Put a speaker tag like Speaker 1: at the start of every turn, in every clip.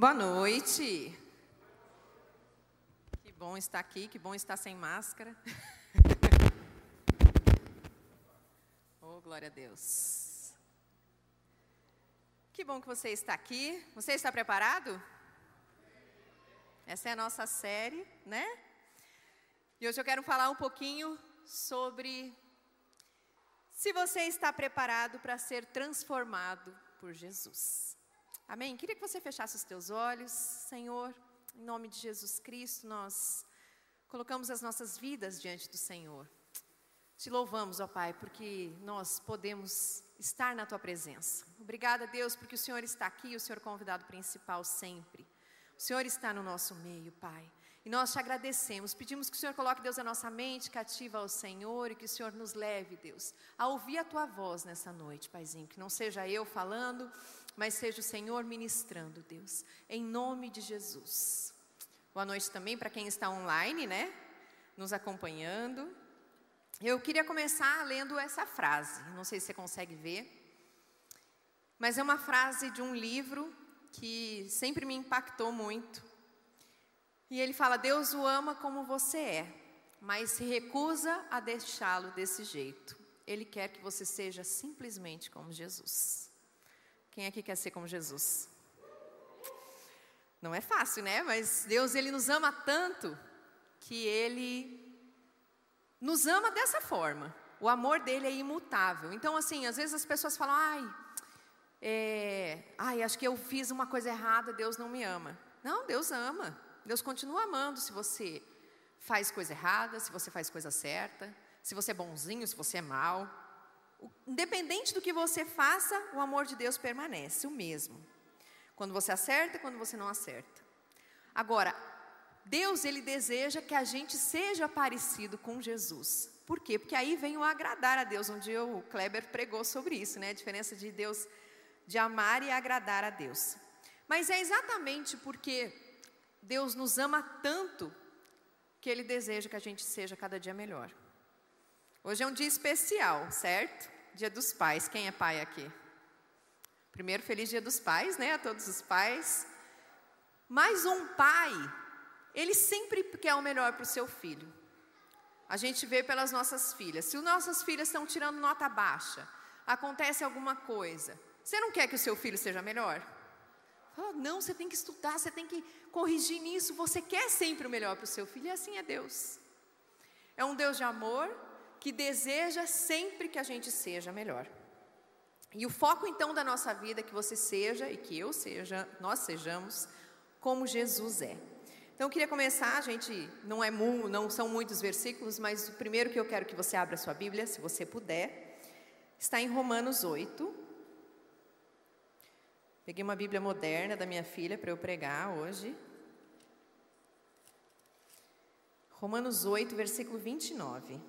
Speaker 1: Boa noite. Que bom estar aqui, que bom estar sem máscara. oh, glória a Deus. Que bom que você está aqui. Você está preparado? Essa é a nossa série, né? E hoje eu quero falar um pouquinho sobre se você está preparado para ser transformado por Jesus. Amém? Queria que você fechasse os teus olhos, Senhor, em nome de Jesus Cristo, nós colocamos as nossas vidas diante do Senhor. Te louvamos, ó Pai, porque nós podemos estar na tua presença. Obrigada, Deus, porque o Senhor está aqui, o Senhor é convidado principal sempre. O Senhor está no nosso meio, Pai. E nós te agradecemos, pedimos que o Senhor coloque, Deus, a nossa mente cativa ao Senhor e que o Senhor nos leve, Deus, a ouvir a tua voz nessa noite, Paizinho. Que não seja eu falando, mas seja o Senhor ministrando, Deus, em nome de Jesus. Boa noite também para quem está online, né? Nos acompanhando. Eu queria começar lendo essa frase, não sei se você consegue ver, mas é uma frase de um livro que sempre me impactou muito. E ele fala: Deus o ama como você é, mas se recusa a deixá-lo desse jeito. Ele quer que você seja simplesmente como Jesus. Quem aqui quer ser como Jesus? Não é fácil, né? Mas Deus, Ele nos ama tanto que Ele nos ama dessa forma. O amor dele é imutável. Então, assim, às vezes as pessoas falam, ai, é, ai, acho que eu fiz uma coisa errada, Deus não me ama. Não, Deus ama. Deus continua amando se você faz coisa errada, se você faz coisa certa, se você é bonzinho, se você é mau. Independente do que você faça, o amor de Deus permanece o mesmo. Quando você acerta quando você não acerta. Agora, Deus ele deseja que a gente seja parecido com Jesus. Por quê? Porque aí vem o agradar a Deus. Um dia o Kleber pregou sobre isso, né? A diferença de Deus de amar e agradar a Deus. Mas é exatamente porque Deus nos ama tanto que ele deseja que a gente seja cada dia melhor. Hoje é um dia especial, certo? Dia dos pais. Quem é pai aqui? Primeiro, feliz dia dos pais, né? A todos os pais. Mas um pai, ele sempre quer o melhor para o seu filho. A gente vê pelas nossas filhas. Se as nossas filhas estão tirando nota baixa, acontece alguma coisa, você não quer que o seu filho seja melhor? Oh, não, você tem que estudar, você tem que corrigir nisso. Você quer sempre o melhor para o seu filho, e assim é Deus. É um Deus de amor que deseja sempre que a gente seja melhor. E o foco então da nossa vida é que você seja e que eu seja, nós sejamos como Jesus é. Então eu queria começar, a gente não é não são muitos versículos, mas o primeiro que eu quero que você abra a sua Bíblia, se você puder, está em Romanos 8. Peguei uma Bíblia moderna da minha filha para eu pregar hoje. Romanos 8, versículo 29.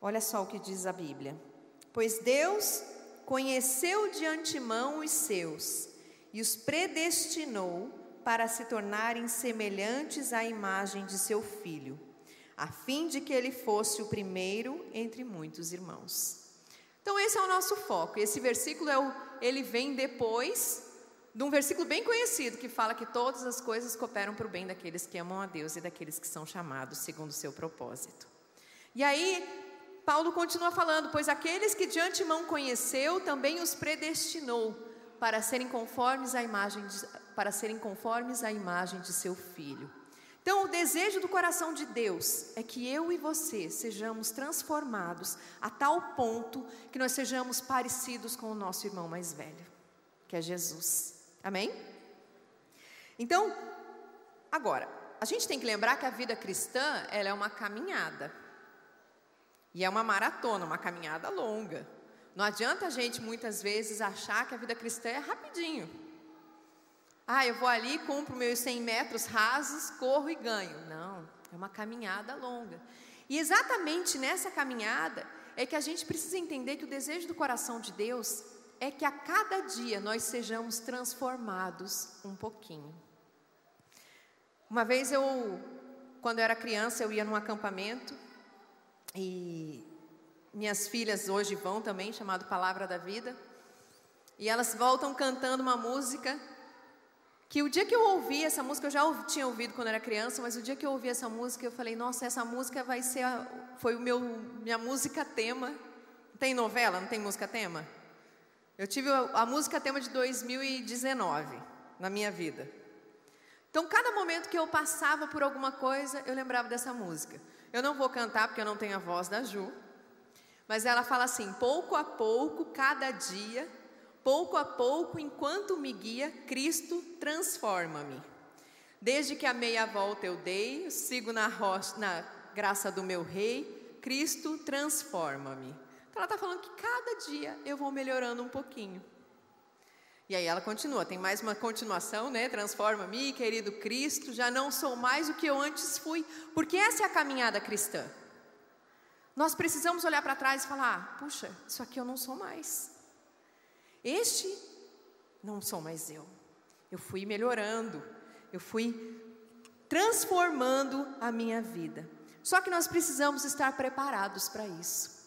Speaker 1: Olha só o que diz a Bíblia. Pois Deus conheceu de antemão os seus e os predestinou para se tornarem semelhantes à imagem de seu filho, a fim de que ele fosse o primeiro entre muitos irmãos. Então esse é o nosso foco. Esse versículo é o, ele vem depois de um versículo bem conhecido que fala que todas as coisas cooperam para o bem daqueles que amam a Deus e daqueles que são chamados segundo o seu propósito. E aí Paulo continua falando: Pois aqueles que de antemão conheceu, também os predestinou para serem conformes à imagem de, para serem conformes à imagem de seu filho. Então, o desejo do coração de Deus é que eu e você sejamos transformados a tal ponto que nós sejamos parecidos com o nosso irmão mais velho, que é Jesus. Amém? Então, agora, a gente tem que lembrar que a vida cristã, ela é uma caminhada. E é uma maratona, uma caminhada longa. Não adianta a gente muitas vezes achar que a vida cristã é rapidinho. Ah, eu vou ali, cumpro meus 100 metros rasos, corro e ganho. Não, é uma caminhada longa. E exatamente nessa caminhada é que a gente precisa entender que o desejo do coração de Deus é que a cada dia nós sejamos transformados um pouquinho. Uma vez eu, quando eu era criança, eu ia num acampamento e minhas filhas hoje vão também, chamado Palavra da Vida. E elas voltam cantando uma música que o dia que eu ouvi essa música, eu já tinha ouvido quando era criança, mas o dia que eu ouvi essa música, eu falei, nossa, essa música vai ser, a, foi o meu, minha música tema. Tem novela, não tem música tema? Eu tive a, a música tema de 2019 na minha vida. Então, cada momento que eu passava por alguma coisa, eu lembrava dessa música. Eu não vou cantar porque eu não tenho a voz da Ju, mas ela fala assim: pouco a pouco, cada dia, pouco a pouco, enquanto me guia, Cristo transforma-me. Desde que a meia volta eu dei, sigo na, rocha, na graça do meu Rei, Cristo transforma-me. Então ela está falando que cada dia eu vou melhorando um pouquinho. E aí ela continua, tem mais uma continuação, né? Transforma-me, querido Cristo, já não sou mais o que eu antes fui, porque essa é a caminhada cristã. Nós precisamos olhar para trás e falar: puxa, isso aqui eu não sou mais. Este não sou mais eu. Eu fui melhorando, eu fui transformando a minha vida. Só que nós precisamos estar preparados para isso.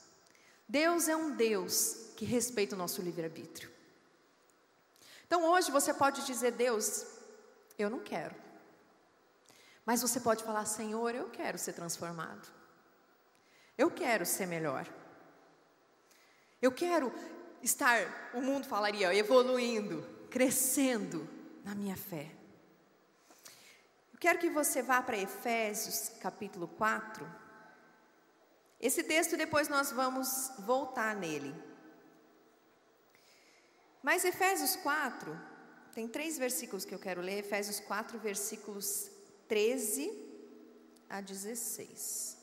Speaker 1: Deus é um Deus que respeita o nosso livre-arbítrio. Então hoje você pode dizer, Deus, eu não quero. Mas você pode falar, Senhor, eu quero ser transformado. Eu quero ser melhor. Eu quero estar, o mundo falaria, evoluindo, crescendo na minha fé. Eu quero que você vá para Efésios capítulo 4. Esse texto depois nós vamos voltar nele. Mas Efésios 4, tem três versículos que eu quero ler. Efésios 4, versículos 13 a 16.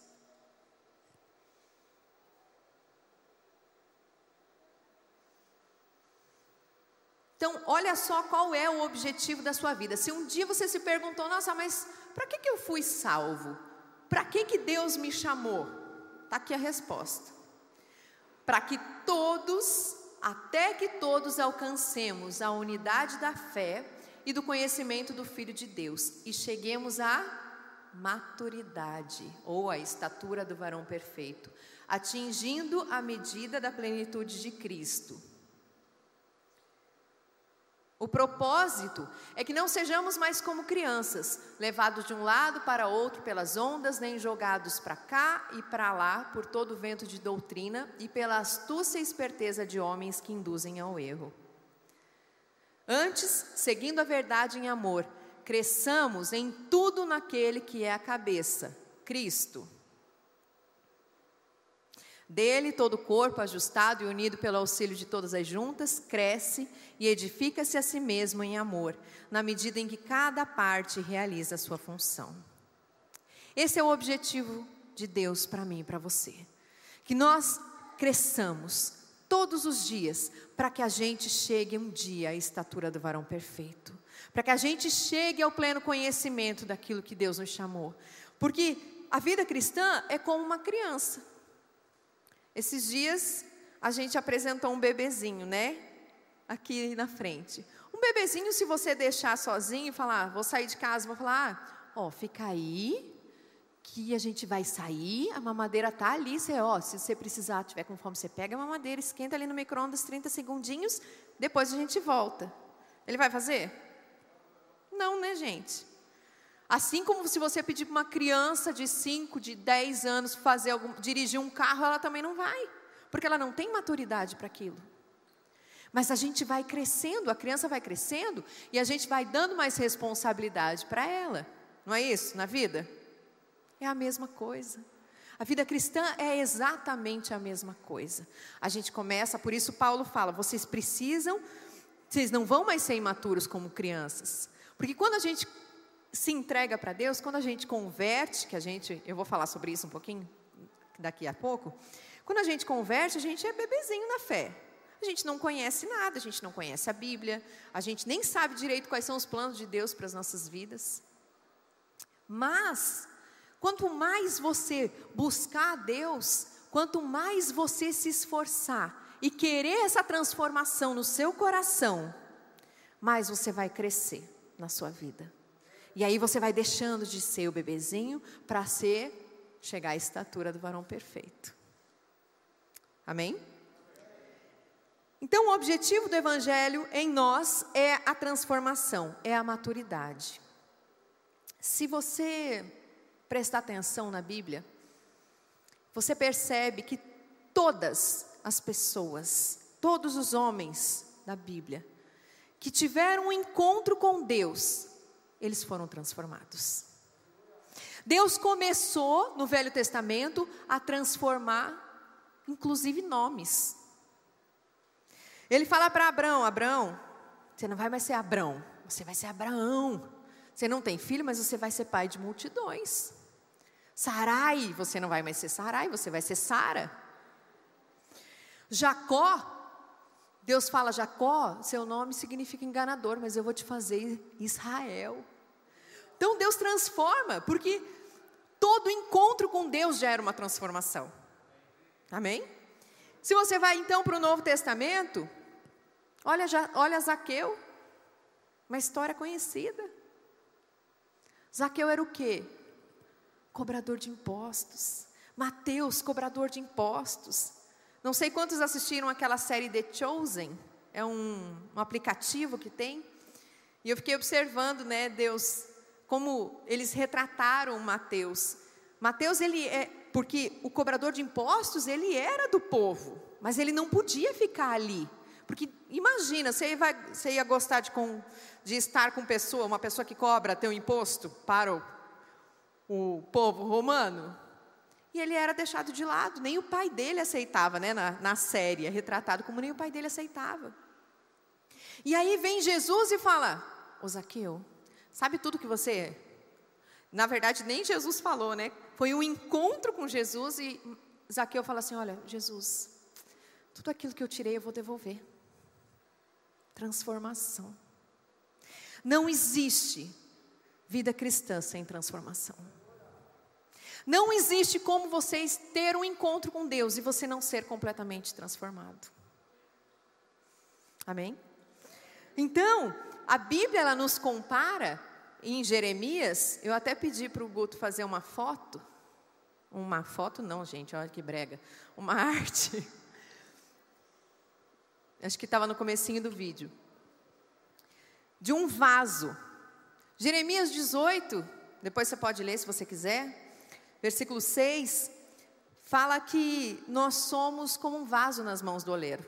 Speaker 1: Então, olha só qual é o objetivo da sua vida. Se um dia você se perguntou, nossa, mas para que, que eu fui salvo? Para que, que Deus me chamou? Está aqui a resposta. Para que todos até que todos alcancemos a unidade da fé e do conhecimento do Filho de Deus e cheguemos à maturidade ou à estatura do varão perfeito, atingindo a medida da plenitude de Cristo. O propósito é que não sejamos mais como crianças, levados de um lado para outro pelas ondas, nem jogados para cá e para lá por todo o vento de doutrina e pela astúcia e esperteza de homens que induzem ao erro. Antes, seguindo a verdade em amor, cresçamos em tudo naquele que é a cabeça, Cristo. Dele, todo o corpo, ajustado e unido pelo auxílio de todas as juntas, cresce e edifica-se a si mesmo em amor, na medida em que cada parte realiza a sua função. Esse é o objetivo de Deus para mim e para você. Que nós cresçamos todos os dias para que a gente chegue um dia à estatura do varão perfeito. Para que a gente chegue ao pleno conhecimento daquilo que Deus nos chamou. Porque a vida cristã é como uma criança. Esses dias a gente apresentou um bebezinho, né? Aqui na frente. Um bebezinho, se você deixar sozinho e falar, vou sair de casa, vou falar, ah, ó, fica aí, que a gente vai sair, a mamadeira tá ali, você, ó, se você precisar, tiver com fome, você pega a mamadeira, esquenta ali no micro-ondas 30 segundinhos, depois a gente volta. Ele vai fazer? Não, né, gente? Assim como se você pedir para uma criança de 5, de 10 anos fazer algum, dirigir um carro, ela também não vai, porque ela não tem maturidade para aquilo. Mas a gente vai crescendo, a criança vai crescendo e a gente vai dando mais responsabilidade para ela. Não é isso na vida? É a mesma coisa. A vida cristã é exatamente a mesma coisa. A gente começa, por isso Paulo fala: vocês precisam, vocês não vão mais ser imaturos como crianças. Porque quando a gente se entrega para Deus, quando a gente converte, que a gente, eu vou falar sobre isso um pouquinho daqui a pouco, quando a gente converte, a gente é bebezinho na fé. A gente não conhece nada, a gente não conhece a Bíblia, a gente nem sabe direito quais são os planos de Deus para as nossas vidas. Mas, quanto mais você buscar a Deus, quanto mais você se esforçar e querer essa transformação no seu coração, mais você vai crescer na sua vida. E aí você vai deixando de ser o bebezinho para ser chegar à estatura do varão perfeito. Amém? Então, o objetivo do evangelho em nós é a transformação, é a maturidade. Se você prestar atenção na Bíblia, você percebe que todas as pessoas, todos os homens da Bíblia, que tiveram um encontro com Deus, eles foram transformados. Deus começou no Velho Testamento a transformar, inclusive nomes. Ele fala para Abraão: Abraão, você não vai mais ser Abraão, você vai ser Abraão. Você não tem filho, mas você vai ser pai de multidões. Sarai, você não vai mais ser Sarai, você vai ser Sara. Jacó, Deus fala: Jacó, seu nome significa enganador, mas eu vou te fazer Israel. Então Deus transforma, porque todo encontro com Deus gera uma transformação. Amém? Se você vai então para o Novo Testamento, olha, olha Zaqueu, uma história conhecida. Zaqueu era o quê? Cobrador de impostos. Mateus, cobrador de impostos. Não sei quantos assistiram aquela série The Chosen, é um, um aplicativo que tem. E eu fiquei observando, né, Deus como eles retrataram Mateus. Mateus, ele é, porque o cobrador de impostos, ele era do povo, mas ele não podia ficar ali. Porque imagina, você, vai, você ia gostar de, com, de estar com pessoa, uma pessoa que cobra teu imposto para o, o povo romano? E ele era deixado de lado, nem o pai dele aceitava, né, na, na série, é retratado como nem o pai dele aceitava. E aí vem Jesus e fala: Ô Zaqueu, Sabe tudo que você é? Na verdade, nem Jesus falou, né? Foi um encontro com Jesus e Zaqueu fala assim: Olha, Jesus, tudo aquilo que eu tirei eu vou devolver. Transformação. Não existe vida cristã sem transformação. Não existe como vocês ter um encontro com Deus e você não ser completamente transformado. Amém? Então, a Bíblia ela nos compara em Jeremias, eu até pedi para o Guto fazer uma foto. Uma foto não, gente, olha que brega. Uma arte. Acho que estava no comecinho do vídeo. de um vaso. Jeremias 18, depois você pode ler se você quiser, versículo 6, fala que nós somos como um vaso nas mãos do oleiro.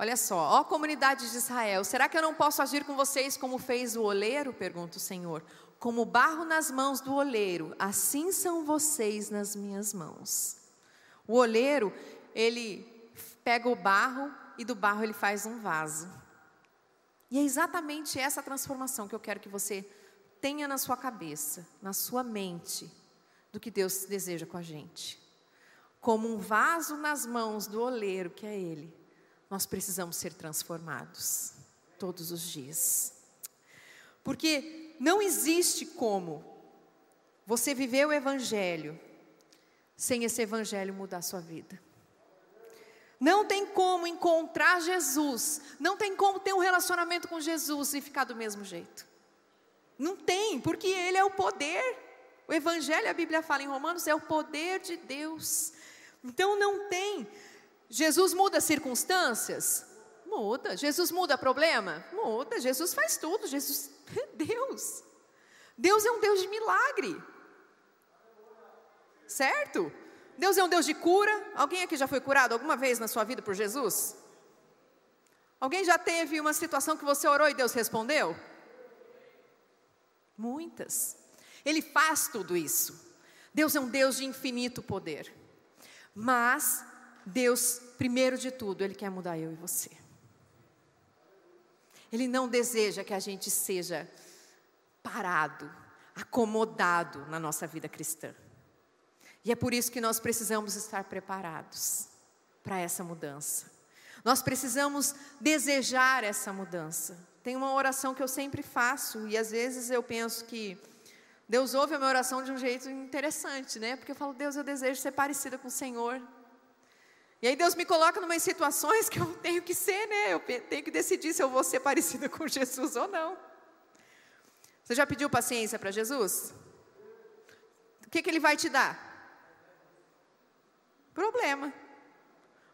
Speaker 1: Olha só, ó comunidade de Israel, será que eu não posso agir com vocês como fez o oleiro? Pergunta o Senhor. Como barro nas mãos do oleiro, assim são vocês nas minhas mãos. O oleiro, ele pega o barro e do barro ele faz um vaso. E é exatamente essa transformação que eu quero que você tenha na sua cabeça, na sua mente, do que Deus deseja com a gente. Como um vaso nas mãos do oleiro, que é Ele, nós precisamos ser transformados todos os dias. Porque não existe como você viver o Evangelho sem esse Evangelho mudar a sua vida. Não tem como encontrar Jesus, não tem como ter um relacionamento com Jesus e ficar do mesmo jeito. Não tem, porque Ele é o poder. O Evangelho, a Bíblia fala em Romanos, é o poder de Deus. Então não tem. Jesus muda circunstâncias? Muda. Jesus muda problema? Muda. Jesus faz tudo. Jesus é Deus. Deus é um Deus de milagre. Certo? Deus é um Deus de cura. Alguém aqui já foi curado alguma vez na sua vida por Jesus? Alguém já teve uma situação que você orou e Deus respondeu? Muitas. Ele faz tudo isso. Deus é um Deus de infinito poder. Mas Deus, primeiro de tudo, Ele quer mudar eu e você. Ele não deseja que a gente seja parado, acomodado na nossa vida cristã. E é por isso que nós precisamos estar preparados para essa mudança. Nós precisamos desejar essa mudança. Tem uma oração que eu sempre faço e às vezes eu penso que Deus ouve a minha oração de um jeito interessante, né? Porque eu falo, Deus, eu desejo ser parecida com o Senhor. E aí Deus me coloca em umas situações que eu tenho que ser, né? Eu tenho que decidir se eu vou ser parecida com Jesus ou não. Você já pediu paciência para Jesus? O que, que Ele vai te dar? Problema.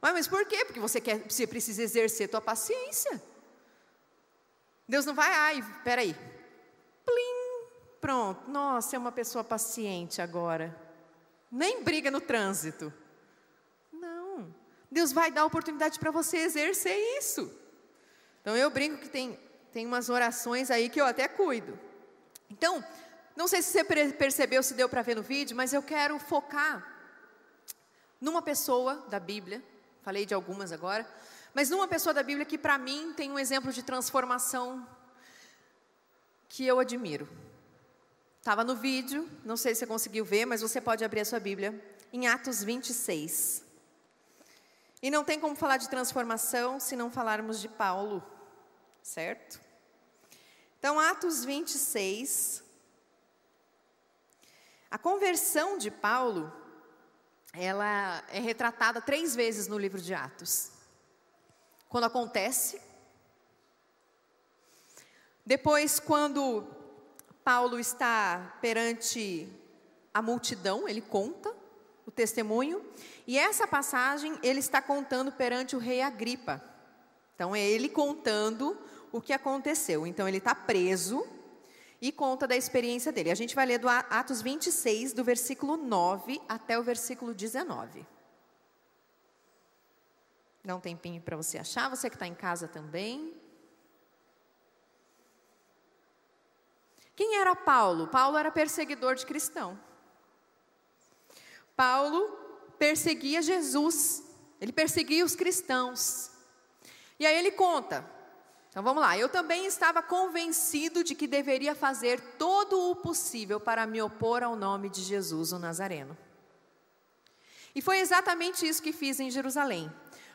Speaker 1: mas por quê? Porque você, quer, você precisa exercer tua paciência. Deus não vai, ai, peraí. Plim, pronto. Nossa, é uma pessoa paciente agora. Nem briga no trânsito. Deus vai dar oportunidade para você exercer isso. Então eu brinco que tem, tem umas orações aí que eu até cuido. Então, não sei se você percebeu, se deu para ver no vídeo, mas eu quero focar numa pessoa da Bíblia, falei de algumas agora, mas numa pessoa da Bíblia que para mim tem um exemplo de transformação que eu admiro. Estava no vídeo, não sei se você conseguiu ver, mas você pode abrir a sua Bíblia, em Atos 26. E não tem como falar de transformação se não falarmos de Paulo, certo? Então, Atos 26. A conversão de Paulo, ela é retratada três vezes no livro de Atos. Quando acontece, depois, quando Paulo está perante a multidão, ele conta o testemunho, e essa passagem ele está contando perante o rei Agripa. Então é ele contando o que aconteceu. Então ele está preso e conta da experiência dele. A gente vai ler do Atos 26, do versículo 9 até o versículo 19. Dá um tempinho para você achar, você que está em casa também. Quem era Paulo? Paulo era perseguidor de cristão. Paulo perseguia Jesus, ele perseguia os cristãos. E aí ele conta. Então vamos lá, eu também estava convencido de que deveria fazer todo o possível para me opor ao nome de Jesus, o Nazareno. E foi exatamente isso que fiz em Jerusalém.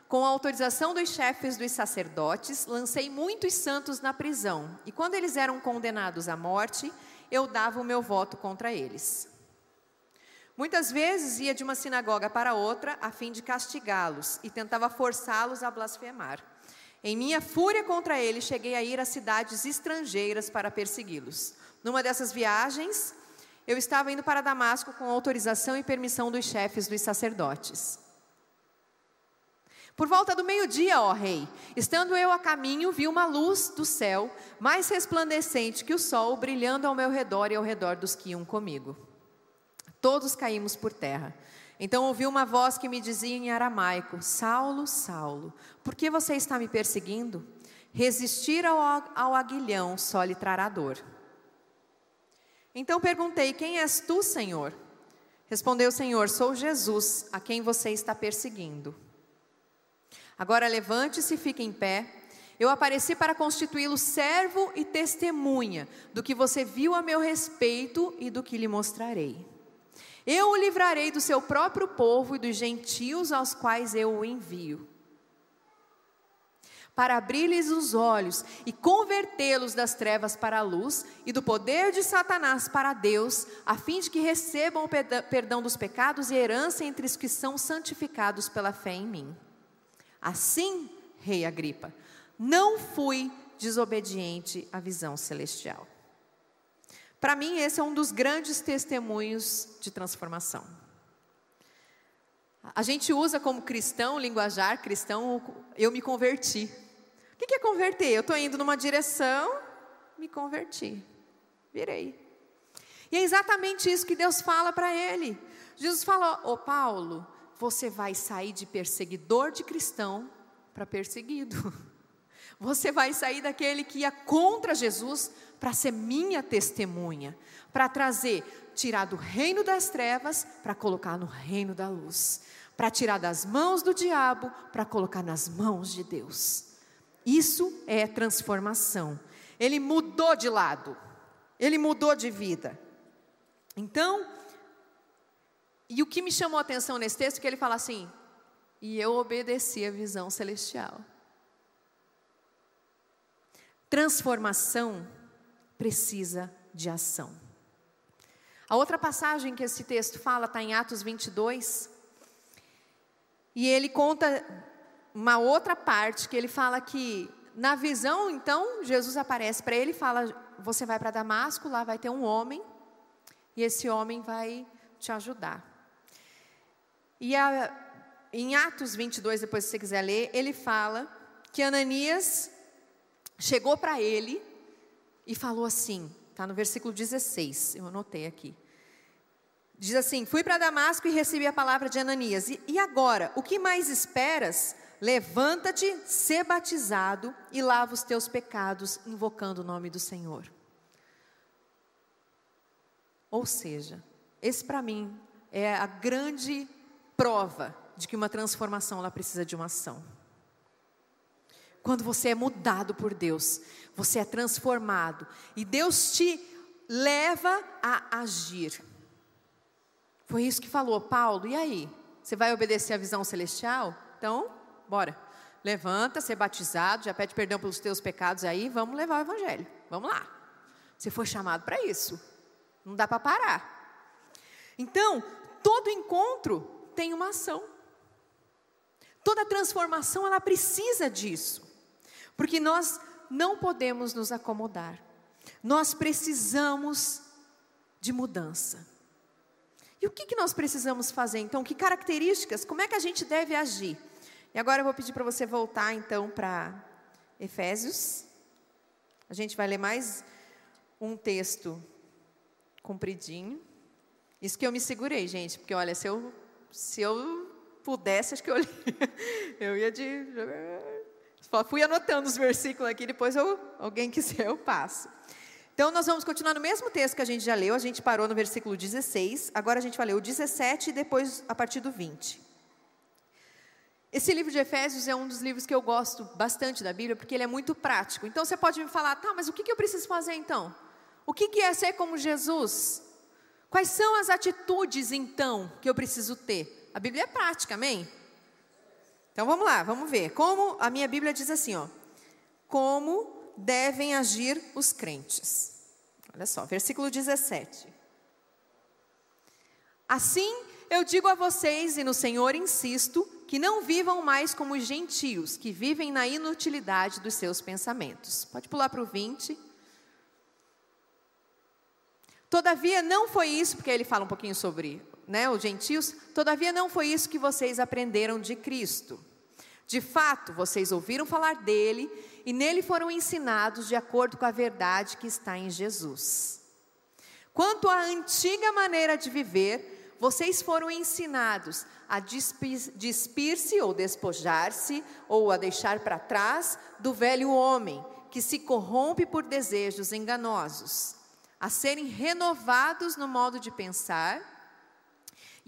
Speaker 1: Com a autorização dos chefes dos sacerdotes, lancei muitos santos na prisão, e quando eles eram condenados à morte, eu dava o meu voto contra eles. Muitas vezes ia de uma sinagoga para outra a fim de castigá-los e tentava forçá-los a blasfemar. Em minha fúria contra eles, cheguei a ir a cidades estrangeiras para persegui-los. Numa dessas viagens, eu estava indo para Damasco com autorização e permissão dos chefes dos sacerdotes. Por volta do meio-dia, ó rei, estando eu a caminho, vi uma luz do céu, mais resplandecente que o sol, brilhando ao meu redor e ao redor dos que iam comigo. Todos caímos por terra. Então ouvi uma voz que me dizia em aramaico: Saulo, Saulo, por que você está me perseguindo? Resistir ao, ao aguilhão só lhe trará dor. Então perguntei: Quem és tu, Senhor? Respondeu o Senhor: Sou Jesus, a quem você está perseguindo. Agora levante-se e fique em pé. Eu apareci para constituí-lo servo e testemunha do que você viu a meu respeito e do que lhe mostrarei. Eu o livrarei do seu próprio povo e dos gentios aos quais eu o envio para abrir-lhes os olhos e convertê-los das trevas para a luz e do poder de Satanás para Deus, a fim de que recebam o perdão dos pecados e herança entre os que são santificados pela fé em mim. Assim, rei Agripa, não fui desobediente à visão celestial. Para mim, esse é um dos grandes testemunhos de transformação. A gente usa como cristão, linguajar cristão, eu me converti. O que é converter? Eu estou indo numa direção, me converti, virei. E é exatamente isso que Deus fala para ele. Jesus falou: Ô Paulo, você vai sair de perseguidor de cristão para perseguido. Você vai sair daquele que ia contra Jesus para ser minha testemunha, para trazer, tirar do reino das trevas para colocar no reino da luz, para tirar das mãos do diabo para colocar nas mãos de Deus. Isso é transformação. Ele mudou de lado, ele mudou de vida. Então, e o que me chamou a atenção nesse texto é que ele fala assim: e eu obedeci a visão celestial. Transformação precisa de ação. A outra passagem que esse texto fala está em Atos 22. E ele conta uma outra parte que ele fala que na visão, então, Jesus aparece para ele e fala: Você vai para Damasco, lá vai ter um homem, e esse homem vai te ajudar. E a, em Atos 22, depois se você quiser ler, ele fala que Ananias chegou para ele e falou assim, está no versículo 16, eu anotei aqui. Diz assim: Fui para Damasco e recebi a palavra de Ananias. E, e agora, o que mais esperas? Levanta-te, sê batizado e lava os teus pecados, invocando o nome do Senhor. Ou seja, esse para mim é a grande prova de que uma transformação ela precisa de uma ação. Quando você é mudado por Deus, você é transformado e Deus te leva a agir. Foi isso que falou Paulo. E aí? Você vai obedecer à visão celestial? Então, bora. Levanta, ser batizado, já pede perdão pelos teus pecados aí, vamos levar o evangelho. Vamos lá. Você foi chamado para isso. Não dá para parar. Então, todo encontro tem uma ação. Toda transformação ela precisa disso. Porque nós não podemos nos acomodar. Nós precisamos de mudança. E o que, que nós precisamos fazer então? Que características? Como é que a gente deve agir? E agora eu vou pedir para você voltar então para Efésios. A gente vai ler mais um texto compridinho. Isso que eu me segurei, gente, porque olha, se eu, se eu pudesse, acho que eu, eu ia de. Fui anotando os versículos aqui, depois eu, alguém quiser eu passo. Então, nós vamos continuar no mesmo texto que a gente já leu, a gente parou no versículo 16, agora a gente vai ler o 17 e depois a partir do 20. Esse livro de Efésios é um dos livros que eu gosto bastante da Bíblia, porque ele é muito prático. Então você pode me falar, tá, mas o que, eu preciso fazer então? O que é ser como Jesus? Quais são as atitudes então que eu preciso ter? A Bíblia é prática, amém? Então vamos lá, vamos ver. Como a minha Bíblia diz assim, ó. Como devem agir os crentes. Olha só, versículo 17. Assim eu digo a vocês e no Senhor insisto, que não vivam mais como gentios, que vivem na inutilidade dos seus pensamentos. Pode pular para o 20. Todavia não foi isso, porque ele fala um pouquinho sobre né, os gentios, todavia não foi isso que vocês aprenderam de Cristo. De fato, vocês ouviram falar dele e nele foram ensinados de acordo com a verdade que está em Jesus. Quanto à antiga maneira de viver, vocês foram ensinados a despir-se ou despojar-se ou a deixar para trás do velho homem que se corrompe por desejos enganosos, a serem renovados no modo de pensar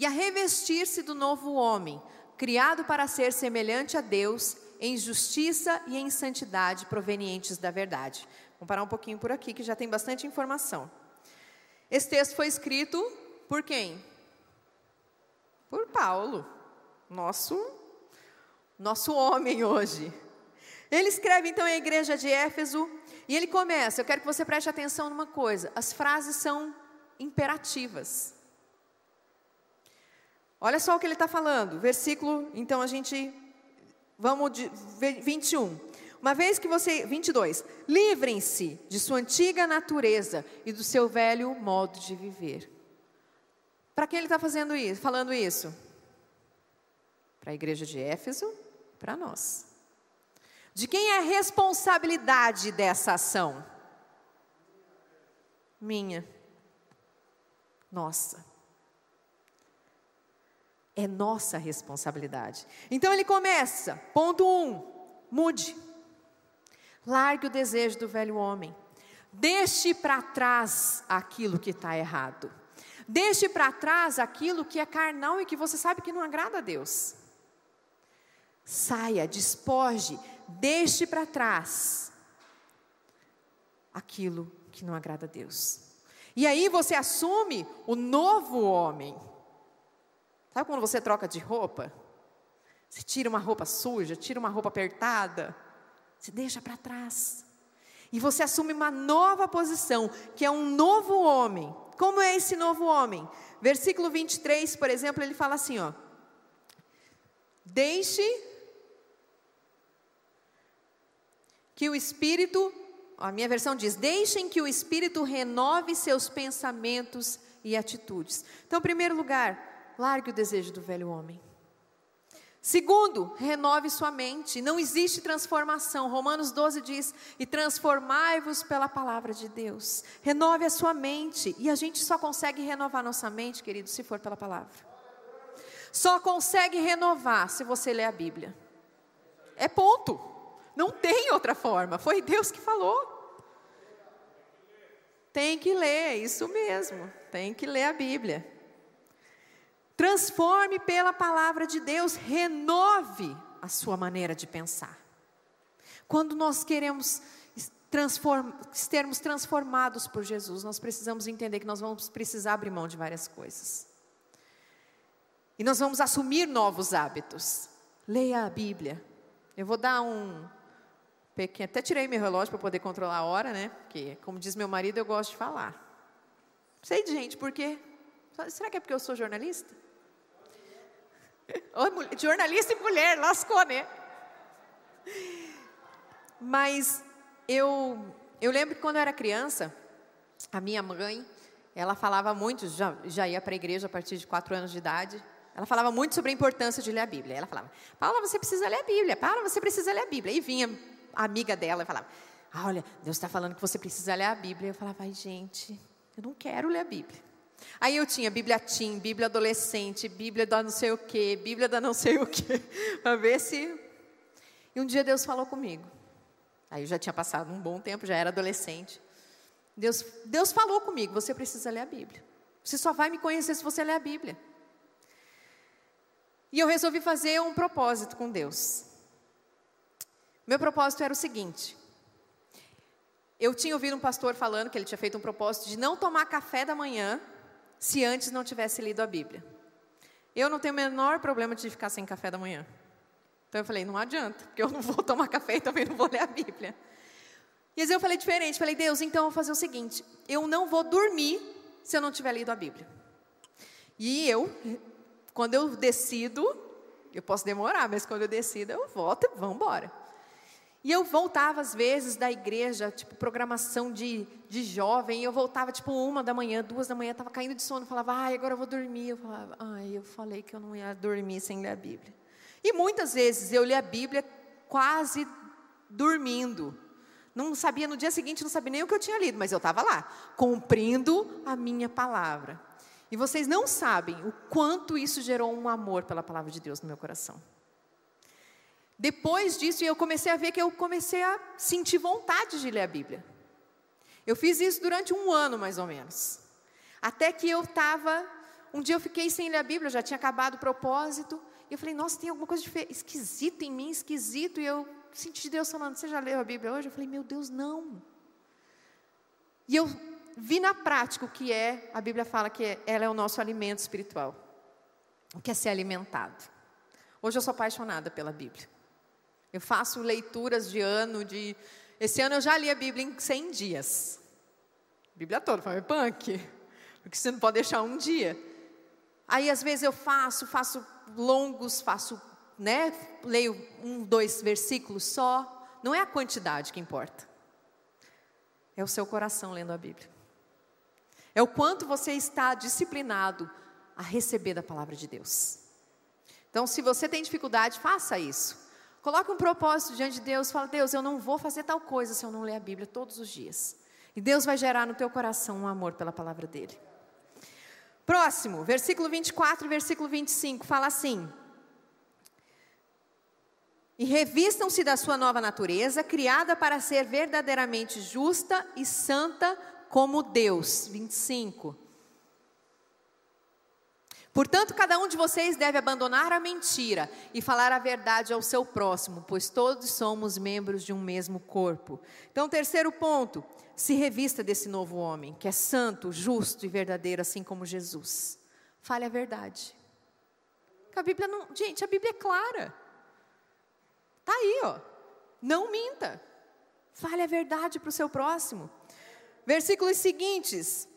Speaker 1: e a revestir-se do novo homem, criado para ser semelhante a Deus em justiça e em santidade provenientes da verdade. Vamos parar um pouquinho por aqui, que já tem bastante informação. Esse texto foi escrito por quem? Por Paulo, nosso, nosso homem hoje. Ele escreve então à igreja de Éfeso e ele começa. Eu quero que você preste atenção numa coisa: as frases são imperativas. Olha só o que ele está falando, versículo, então a gente, vamos de 21. Uma vez que você, 22, livrem-se de sua antiga natureza e do seu velho modo de viver. Para quem ele está fazendo isso, falando isso? Para a igreja de Éfeso, para nós. De quem é a responsabilidade dessa ação? Minha. Nossa. É nossa responsabilidade. Então ele começa, ponto um, mude. Largue o desejo do velho homem. Deixe para trás aquilo que está errado. Deixe para trás aquilo que é carnal e que você sabe que não agrada a Deus. Saia, despoje, deixe para trás aquilo que não agrada a Deus. E aí você assume o novo homem. Sabe quando você troca de roupa? Você tira uma roupa suja, tira uma roupa apertada, você deixa para trás. E você assume uma nova posição, que é um novo homem. Como é esse novo homem? Versículo 23, por exemplo, ele fala assim, ó: Deixe que o Espírito, a minha versão diz: deixem que o Espírito renove seus pensamentos e atitudes. Então, em primeiro lugar, largue o desejo do velho homem. Segundo, renove sua mente. Não existe transformação. Romanos 12 diz: E transformai-vos pela palavra de Deus. Renove a sua mente. E a gente só consegue renovar nossa mente, querido, se for pela palavra. Só consegue renovar se você ler a Bíblia. É ponto. Não tem outra forma, foi Deus que falou. Tem que ler, isso mesmo, tem que ler a Bíblia. Transforme pela palavra de Deus, renove a sua maneira de pensar. Quando nós queremos transform, sermos transformados por Jesus, nós precisamos entender que nós vamos precisar abrir mão de várias coisas. E nós vamos assumir novos hábitos. Leia a Bíblia. Eu vou dar um, Pequeno. Até tirei meu relógio para poder controlar a hora, né? Porque, como diz meu marido, eu gosto de falar. Sei de gente, por quê? Será que é porque eu sou jornalista? Jornalista e mulher, lascou, né? Mas eu, eu lembro que quando eu era criança, a minha mãe, ela falava muito, já, já ia para a igreja a partir de quatro anos de idade, ela falava muito sobre a importância de ler a Bíblia. Ela falava, Paula, você precisa ler a Bíblia. Paula, você precisa ler a Bíblia. E vinha amiga dela e falava: ah, Olha, Deus está falando que você precisa ler a Bíblia. Eu falava: Ai, gente, eu não quero ler a Bíblia. Aí eu tinha Bíblia Tim, Bíblia adolescente, Bíblia da não sei o quê, Bíblia da não sei o quê, para ver se. E um dia Deus falou comigo. Aí eu já tinha passado um bom tempo, já era adolescente. Deus, Deus falou comigo: você precisa ler a Bíblia. Você só vai me conhecer se você ler a Bíblia. E eu resolvi fazer um propósito com Deus. Meu propósito era o seguinte: eu tinha ouvido um pastor falando que ele tinha feito um propósito de não tomar café da manhã se antes não tivesse lido a Bíblia. Eu não tenho o menor problema de ficar sem café da manhã. Então eu falei, não adianta, porque eu não vou tomar café e também não vou ler a Bíblia. E vezes eu falei diferente, falei, Deus, então eu vou fazer o seguinte: eu não vou dormir se eu não tiver lido a Bíblia. E eu, quando eu decido, eu posso demorar, mas quando eu decido, eu volto e vamos embora. E eu voltava às vezes da igreja, tipo, programação de, de jovem, e eu voltava tipo uma da manhã, duas da manhã, estava caindo de sono, falava, ai, agora eu vou dormir. Eu falava, ai, eu falei que eu não ia dormir sem ler a Bíblia. E muitas vezes eu li a Bíblia quase dormindo. Não sabia no dia seguinte, não sabia nem o que eu tinha lido, mas eu estava lá, cumprindo a minha palavra. E vocês não sabem o quanto isso gerou um amor pela palavra de Deus no meu coração. Depois disso, eu comecei a ver que eu comecei a sentir vontade de ler a Bíblia. Eu fiz isso durante um ano, mais ou menos. Até que eu estava. Um dia eu fiquei sem ler a Bíblia, já tinha acabado o propósito. E eu falei, nossa, tem alguma coisa esquisita em mim, esquisito. E eu senti Deus falando, você já leu a Bíblia hoje? Eu falei, meu Deus, não. E eu vi na prática o que é, a Bíblia fala que ela é o nosso alimento espiritual. O que é ser alimentado. Hoje eu sou apaixonada pela Bíblia. Eu faço leituras de ano, de. Esse ano eu já li a Bíblia em 100 dias. Bíblia toda, foi punk. Porque você não pode deixar um dia. Aí às vezes eu faço, faço longos, faço, né? Leio um, dois versículos só. Não é a quantidade que importa. É o seu coração lendo a Bíblia. É o quanto você está disciplinado a receber da palavra de Deus. Então, se você tem dificuldade, faça isso. Coloque um propósito diante de Deus, fala: "Deus, eu não vou fazer tal coisa se eu não ler a Bíblia todos os dias". E Deus vai gerar no teu coração um amor pela palavra dele. Próximo, versículo 24 e versículo 25, fala assim: E revistam-se da sua nova natureza, criada para ser verdadeiramente justa e santa como Deus. 25. Portanto, cada um de vocês deve abandonar a mentira e falar a verdade ao seu próximo, pois todos somos membros de um mesmo corpo. Então, terceiro ponto, se revista desse novo homem, que é santo, justo e verdadeiro, assim como Jesus. Fale a verdade. A Bíblia não. Gente, a Bíblia é clara. Está aí, ó. Não minta. Fale a verdade para o seu próximo. Versículos seguintes.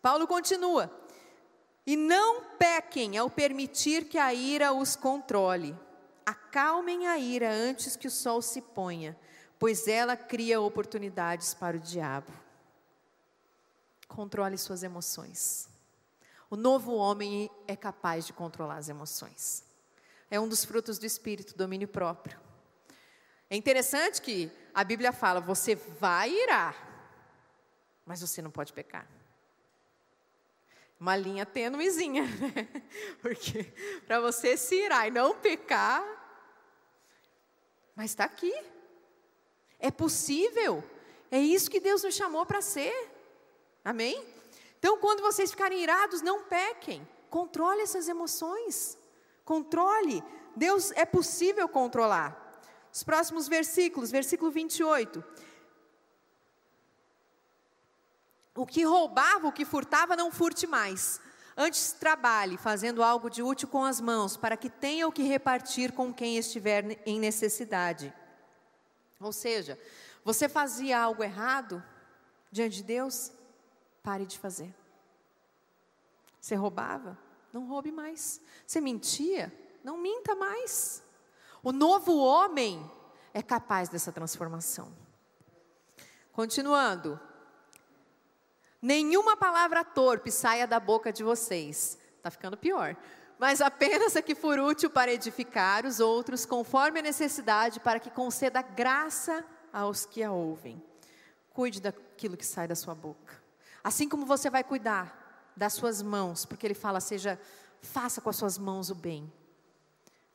Speaker 1: Paulo continua. E não pequem ao permitir que a ira os controle. Acalmem a ira antes que o sol se ponha pois ela cria oportunidades para o diabo. Controle suas emoções. O novo homem é capaz de controlar as emoções. É um dos frutos do espírito, domínio próprio. É interessante que a Bíblia fala: você vai irar, mas você não pode pecar. Uma linha tênuezinha, né? Porque para você se irar e não pecar, mas está aqui. É possível. É isso que Deus nos chamou para ser. Amém? Então, quando vocês ficarem irados, não pequem. Controle essas emoções. Controle. Deus é possível controlar. Os próximos versículos, versículo 28. O que roubava, o que furtava, não furte mais. Antes trabalhe, fazendo algo de útil com as mãos, para que tenha o que repartir com quem estiver em necessidade. Ou seja, você fazia algo errado diante de Deus, pare de fazer. Você roubava? Não roube mais. Você mentia? Não minta mais. O novo homem é capaz dessa transformação. Continuando. Nenhuma palavra torpe saia da boca de vocês. Está ficando pior mas apenas a que for útil para edificar os outros, conforme a necessidade, para que conceda graça aos que a ouvem. Cuide daquilo que sai da sua boca. Assim como você vai cuidar das suas mãos, porque ele fala, seja, faça com as suas mãos o bem.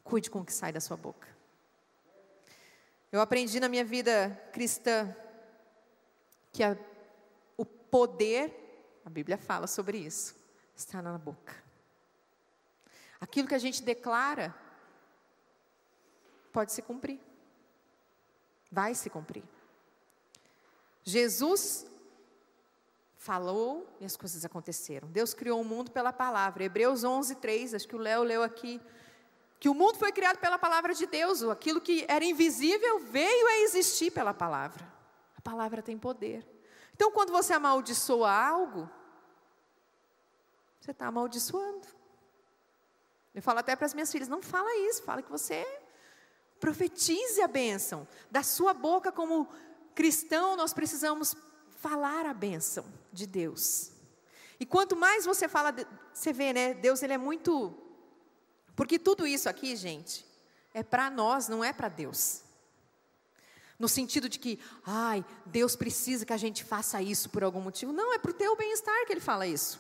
Speaker 1: Cuide com o que sai da sua boca. Eu aprendi na minha vida cristã que a, poder, a Bíblia fala sobre isso, está na boca. Aquilo que a gente declara pode se cumprir. Vai se cumprir. Jesus falou e as coisas aconteceram. Deus criou o mundo pela palavra. Hebreus 11, 3, acho que o Léo leu aqui. Que o mundo foi criado pela palavra de Deus. Aquilo que era invisível veio a existir pela palavra. A palavra tem poder. Então, quando você amaldiçoa algo, você está amaldiçoando. Eu falo até para as minhas filhas: não fala isso, fala que você profetize a bênção. Da sua boca, como cristão, nós precisamos falar a bênção de Deus. E quanto mais você fala, você vê, né? Deus ele é muito. Porque tudo isso aqui, gente, é para nós, não é para Deus. No sentido de que, ai, Deus precisa que a gente faça isso por algum motivo. Não, é para o teu bem-estar que Ele fala isso.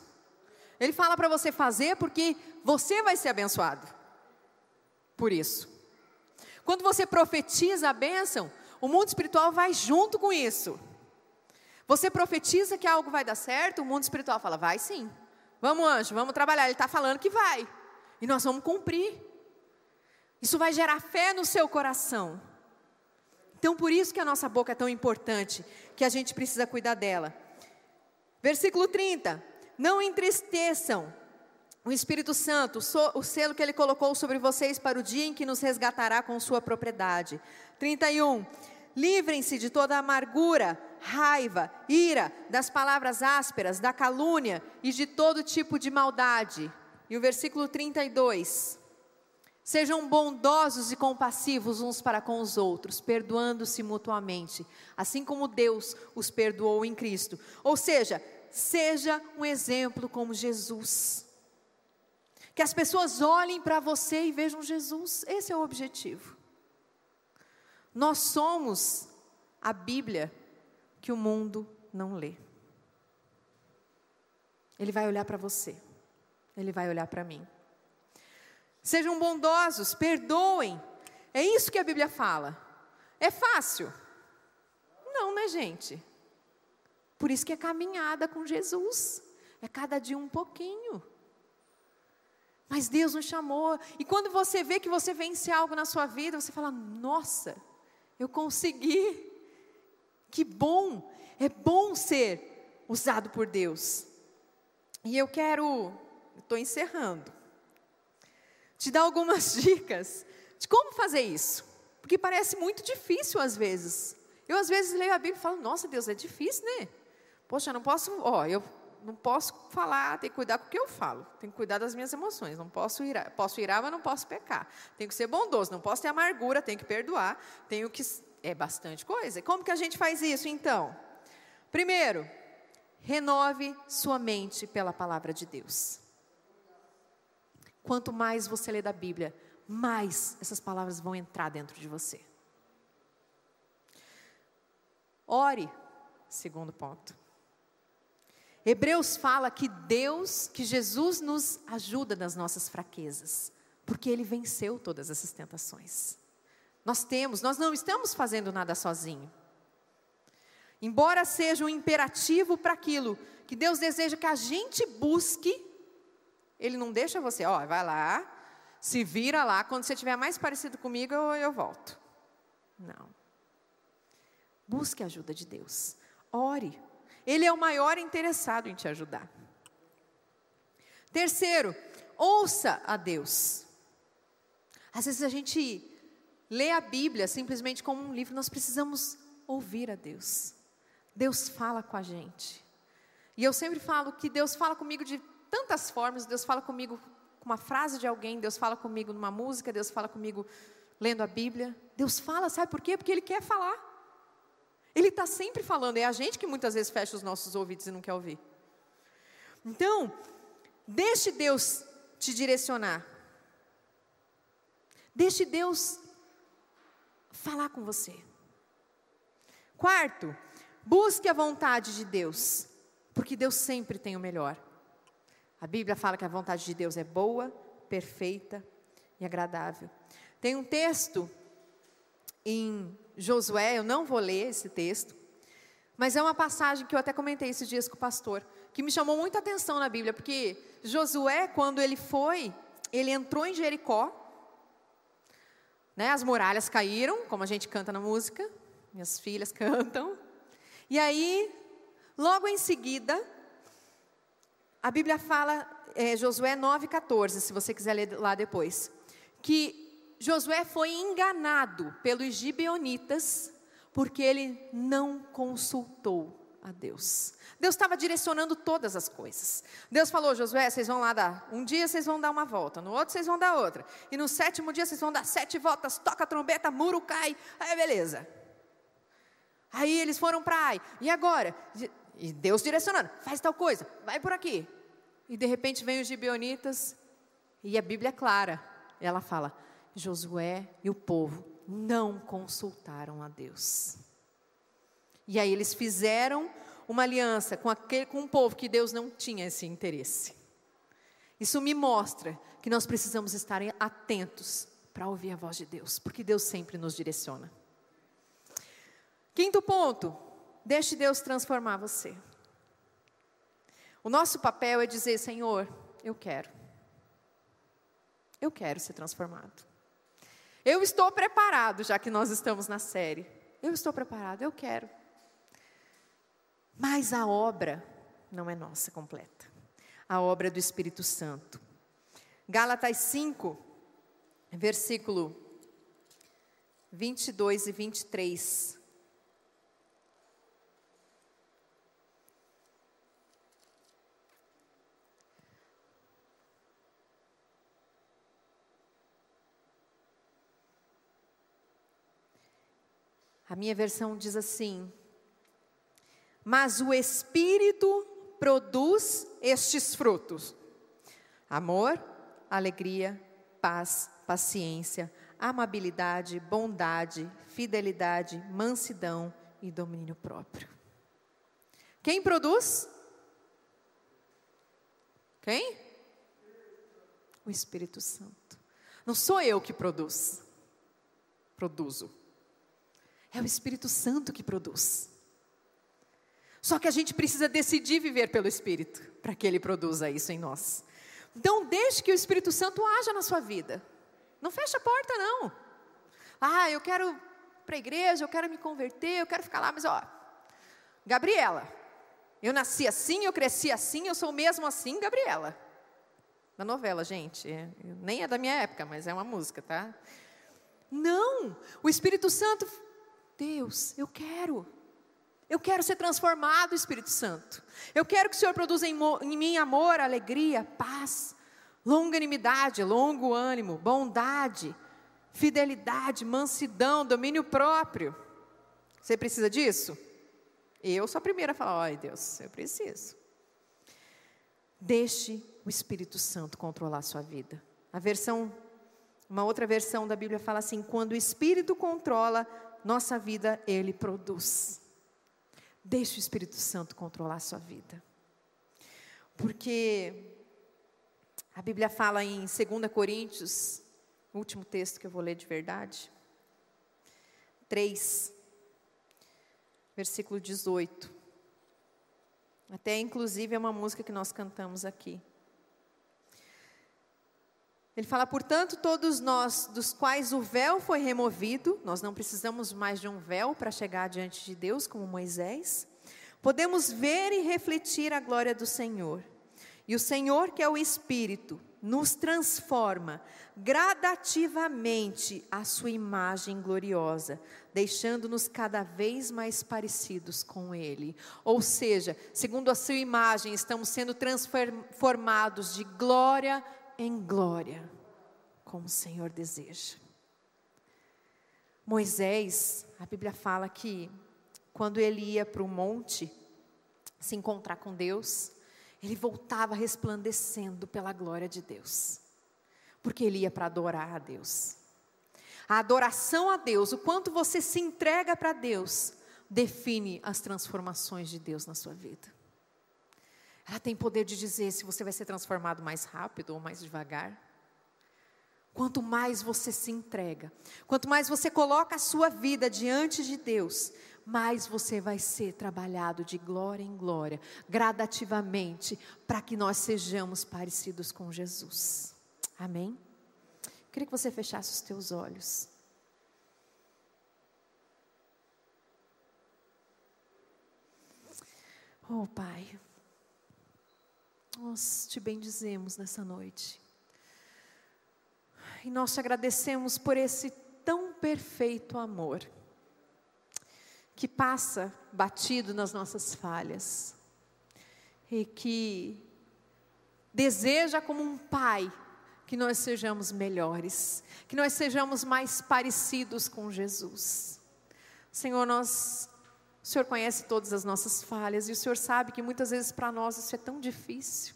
Speaker 1: Ele fala para você fazer porque você vai ser abençoado. Por isso. Quando você profetiza a bênção, o mundo espiritual vai junto com isso. Você profetiza que algo vai dar certo, o mundo espiritual fala, vai sim. Vamos, anjo, vamos trabalhar. Ele está falando que vai. E nós vamos cumprir. Isso vai gerar fé no seu coração. Então, por isso que a nossa boca é tão importante, que a gente precisa cuidar dela. Versículo 30. Não entristeçam o Espírito Santo, o selo que ele colocou sobre vocês para o dia em que nos resgatará com sua propriedade. 31. Livrem-se de toda amargura, raiva, ira, das palavras ásperas, da calúnia e de todo tipo de maldade. E o versículo 32. Sejam bondosos e compassivos uns para com os outros, perdoando-se mutuamente, assim como Deus os perdoou em Cristo. Ou seja, seja um exemplo como Jesus. Que as pessoas olhem para você e vejam Jesus, esse é o objetivo. Nós somos a Bíblia que o mundo não lê. Ele vai olhar para você, ele vai olhar para mim. Sejam bondosos, perdoem. É isso que a Bíblia fala. É fácil? Não, né, gente? Por isso que é caminhada com Jesus. É cada dia um pouquinho. Mas Deus nos chamou. E quando você vê que você vence algo na sua vida, você fala: Nossa, eu consegui. Que bom. É bom ser usado por Deus. E eu quero, estou encerrando te dar algumas dicas de como fazer isso. Porque parece muito difícil às vezes. Eu às vezes leio a Bíblia e falo, nossa Deus, é difícil, né? Poxa, eu não posso, ó, eu não posso falar, tenho que cuidar com o que eu falo, tenho que cuidar das minhas emoções, não posso irar, posso irar, mas não posso pecar. Tenho que ser bondoso, não posso ter amargura, tenho que perdoar, tenho que é bastante coisa. Como que a gente faz isso então? Primeiro, renove sua mente pela palavra de Deus. Quanto mais você lê da Bíblia, mais essas palavras vão entrar dentro de você. Ore, segundo ponto. Hebreus fala que Deus, que Jesus nos ajuda nas nossas fraquezas, porque Ele venceu todas essas tentações. Nós temos, nós não estamos fazendo nada sozinho. Embora seja um imperativo para aquilo que Deus deseja que a gente busque, ele não deixa você, ó, vai lá, se vira lá, quando você estiver mais parecido comigo, eu, eu volto. Não. Busque a ajuda de Deus. Ore. Ele é o maior interessado em te ajudar. Terceiro, ouça a Deus. Às vezes a gente lê a Bíblia simplesmente como um livro, nós precisamos ouvir a Deus. Deus fala com a gente. E eu sempre falo que Deus fala comigo de tantas formas. Deus fala comigo com uma frase de alguém, Deus fala comigo numa música, Deus fala comigo lendo a Bíblia. Deus fala, sabe por quê? Porque Ele quer falar. Ele está sempre falando, é a gente que muitas vezes fecha os nossos ouvidos e não quer ouvir. Então, deixe Deus te direcionar. Deixe Deus falar com você. Quarto, busque a vontade de Deus, porque Deus sempre tem o melhor. A Bíblia fala que a vontade de Deus é boa, perfeita e agradável. Tem um texto em Josué, eu não vou ler esse texto, mas é uma passagem que eu até comentei esses dias com o pastor, que me chamou muita atenção na Bíblia, porque Josué, quando ele foi, ele entrou em Jericó, né, as muralhas caíram, como a gente canta na música, minhas filhas cantam, e aí, logo em seguida, a Bíblia fala, é, Josué 9,14, se você quiser ler lá depois, que Josué foi enganado pelos gibeonitas porque ele não consultou a Deus. Deus estava direcionando todas as coisas. Deus falou, Josué, vocês vão lá dar, um dia vocês vão dar uma volta, no outro vocês vão dar outra, e no sétimo dia vocês vão dar sete voltas, toca a trombeta, muro cai, aí beleza. Aí eles foram para Ai, e agora? E Deus direcionando, faz tal coisa, vai por aqui. E de repente vem os gibeonitas, e a Bíblia é clara. Ela fala: Josué e o povo não consultaram a Deus. E aí eles fizeram uma aliança com, aquele, com um povo que Deus não tinha esse interesse. Isso me mostra que nós precisamos estar atentos para ouvir a voz de Deus, porque Deus sempre nos direciona. Quinto ponto, deixe Deus transformar você. O nosso papel é dizer: Senhor, eu quero. Eu quero ser transformado. Eu estou preparado, já que nós estamos na série. Eu estou preparado, eu quero. Mas a obra não é nossa completa. A obra é do Espírito Santo. Gálatas 5, versículo 22 e 23. A minha versão diz assim: Mas o Espírito produz estes frutos: amor, alegria, paz, paciência, amabilidade, bondade, fidelidade, mansidão e domínio próprio. Quem produz? Quem? O Espírito Santo. Não sou eu que produz. Produzo. É o Espírito Santo que produz. Só que a gente precisa decidir viver pelo Espírito para que ele produza isso em nós. Então, deixe que o Espírito Santo haja na sua vida. Não feche a porta, não. Ah, eu quero para a igreja, eu quero me converter, eu quero ficar lá, mas ó, Gabriela, eu nasci assim, eu cresci assim, eu sou mesmo assim, Gabriela. Da novela, gente. Nem é da minha época, mas é uma música, tá? Não, o Espírito Santo Deus, eu quero. Eu quero ser transformado, Espírito Santo. Eu quero que o Senhor produza em, em mim amor, alegria, paz, longanimidade, longo ânimo, bondade, fidelidade, mansidão, domínio próprio. Você precisa disso? Eu sou a primeira a falar, ai Deus, eu preciso. Deixe o Espírito Santo controlar a sua vida. A versão, uma outra versão da Bíblia fala assim: quando o Espírito controla, nossa vida Ele produz. Deixe o Espírito Santo controlar a sua vida. Porque a Bíblia fala em 2 Coríntios, último texto que eu vou ler de verdade, 3, versículo 18. Até inclusive é uma música que nós cantamos aqui. Ele fala, portanto, todos nós, dos quais o véu foi removido, nós não precisamos mais de um véu para chegar diante de Deus, como Moisés, podemos ver e refletir a glória do Senhor. E o Senhor, que é o Espírito, nos transforma gradativamente à sua imagem gloriosa, deixando-nos cada vez mais parecidos com Ele. Ou seja, segundo a sua imagem, estamos sendo transformados de glória em glória, como o Senhor deseja. Moisés, a Bíblia fala que quando ele ia para o monte se encontrar com Deus, ele voltava resplandecendo pela glória de Deus, porque ele ia para adorar a Deus. A adoração a Deus, o quanto você se entrega para Deus, define as transformações de Deus na sua vida. Ela tem poder de dizer se você vai ser transformado mais rápido ou mais devagar. Quanto mais você se entrega, quanto mais você coloca a sua vida diante de Deus, mais você vai ser trabalhado de glória em glória, gradativamente, para que nós sejamos parecidos com Jesus. Amém? queria que você fechasse os teus olhos. Oh, Pai. Nós te bendizemos nessa noite. E nós te agradecemos por esse tão perfeito amor que passa batido nas nossas falhas e que deseja como um pai que nós sejamos melhores, que nós sejamos mais parecidos com Jesus. Senhor, nós o Senhor conhece todas as nossas falhas e o Senhor sabe que muitas vezes para nós isso é tão difícil.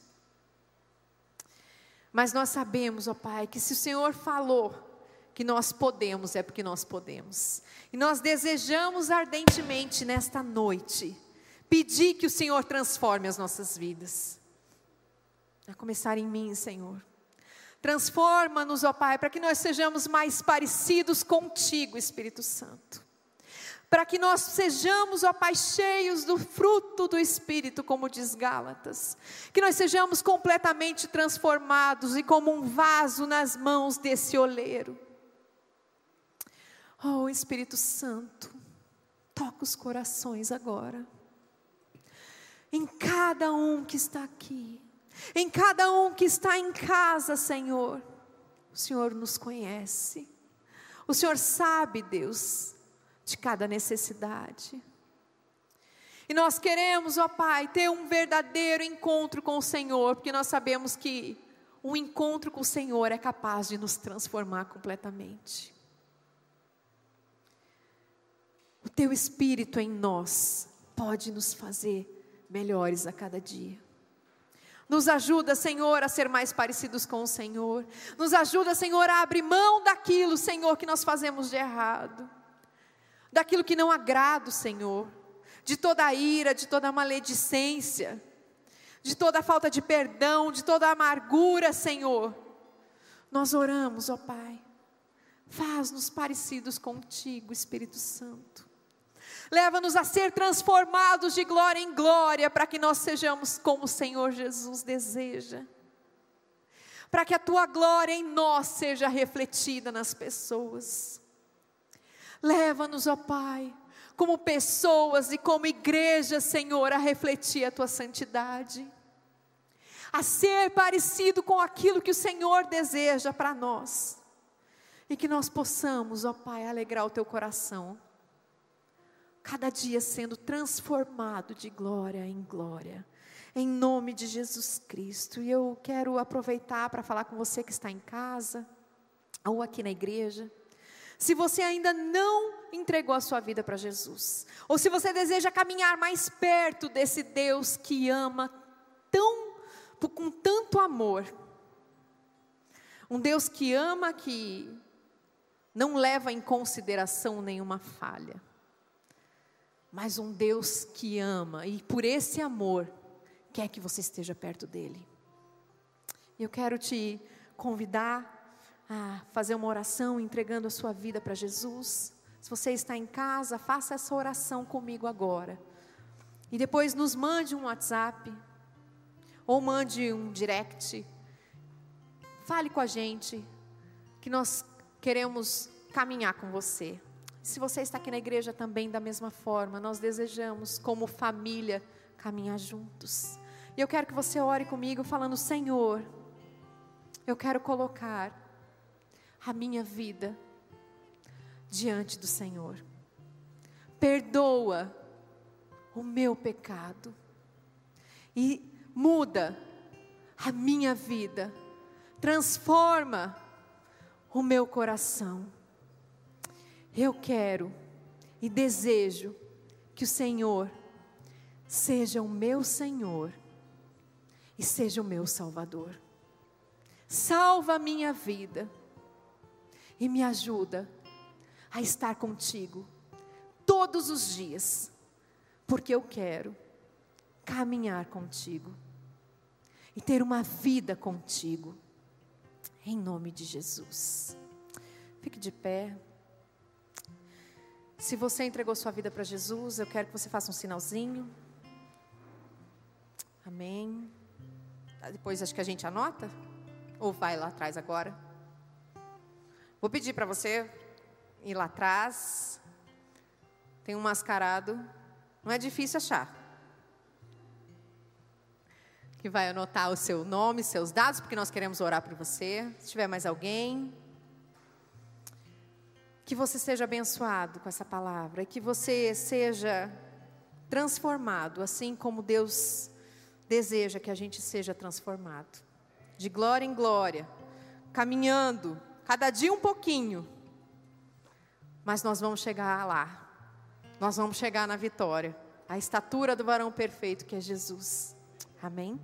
Speaker 1: Mas nós sabemos, ó Pai, que se o Senhor falou que nós podemos, é porque nós podemos. E nós desejamos ardentemente nesta noite pedir que o Senhor transforme as nossas vidas. A começar em mim, Senhor. Transforma-nos, ó Pai, para que nós sejamos mais parecidos contigo, Espírito Santo. Para que nós sejamos, ó Pai, cheios do fruto do Espírito, como diz Gálatas. Que nós sejamos completamente transformados e como um vaso nas mãos desse oleiro. Oh, Espírito Santo, toca os corações agora. Em cada um que está aqui em cada um que está em casa, Senhor. O Senhor nos conhece. O Senhor sabe, Deus, de cada necessidade. E nós queremos, ó Pai, ter um verdadeiro encontro com o Senhor, porque nós sabemos que um encontro com o Senhor é capaz de nos transformar completamente. O Teu Espírito em nós pode nos fazer melhores a cada dia. Nos ajuda, Senhor, a ser mais parecidos com o Senhor. Nos ajuda, Senhor, a abrir mão daquilo, Senhor, que nós fazemos de errado. Daquilo que não agrada o Senhor. De toda ira, de toda maledicência. De toda falta de perdão, de toda amargura, Senhor. Nós oramos, ó Pai. Faz-nos parecidos contigo, Espírito Santo. Leva-nos a ser transformados de glória em glória, para que nós sejamos como o Senhor Jesus deseja. Para que a tua glória em nós seja refletida nas pessoas. Leva-nos, ó Pai, como pessoas e como igreja, Senhor, a refletir a tua santidade. A ser parecido com aquilo que o Senhor deseja para nós. E que nós possamos, ó Pai, alegrar o teu coração cada dia sendo transformado de glória em glória, em nome de Jesus Cristo. E eu quero aproveitar para falar com você que está em casa, ou aqui na igreja. Se você ainda não entregou a sua vida para Jesus, ou se você deseja caminhar mais perto desse Deus que ama tão com tanto amor, um Deus que ama que não leva em consideração nenhuma falha mas um Deus que ama e por esse amor quer que você esteja perto dele. Eu quero te convidar a fazer uma oração entregando a sua vida para Jesus. Se você está em casa, faça essa oração comigo agora. E depois nos mande um WhatsApp ou mande um direct. Fale com a gente que nós queremos caminhar com você. Se você está aqui na igreja também da mesma forma, nós desejamos, como família, caminhar juntos. E eu quero que você ore comigo, falando: Senhor, eu quero colocar a minha vida diante do Senhor. Perdoa o meu pecado e muda a minha vida, transforma o meu coração. Eu quero e desejo que o Senhor seja o meu Senhor e seja o meu Salvador. Salva a minha vida e me ajuda a estar contigo todos os dias, porque eu quero caminhar contigo e ter uma vida contigo, em nome de Jesus. Fique de pé. Se você entregou sua vida para Jesus, eu quero que você faça um sinalzinho. Amém. Depois acho que a gente anota? Ou vai lá atrás agora? Vou pedir para você ir lá atrás. Tem um mascarado. Não é difícil achar. Que vai anotar o seu nome, seus dados, porque nós queremos orar por você. Se tiver mais alguém. Que você seja abençoado com essa palavra que você seja transformado, assim como Deus deseja que a gente seja transformado. De glória em glória, caminhando, cada dia um pouquinho. Mas nós vamos chegar lá. Nós vamos chegar na vitória, a estatura do varão perfeito que é Jesus. Amém?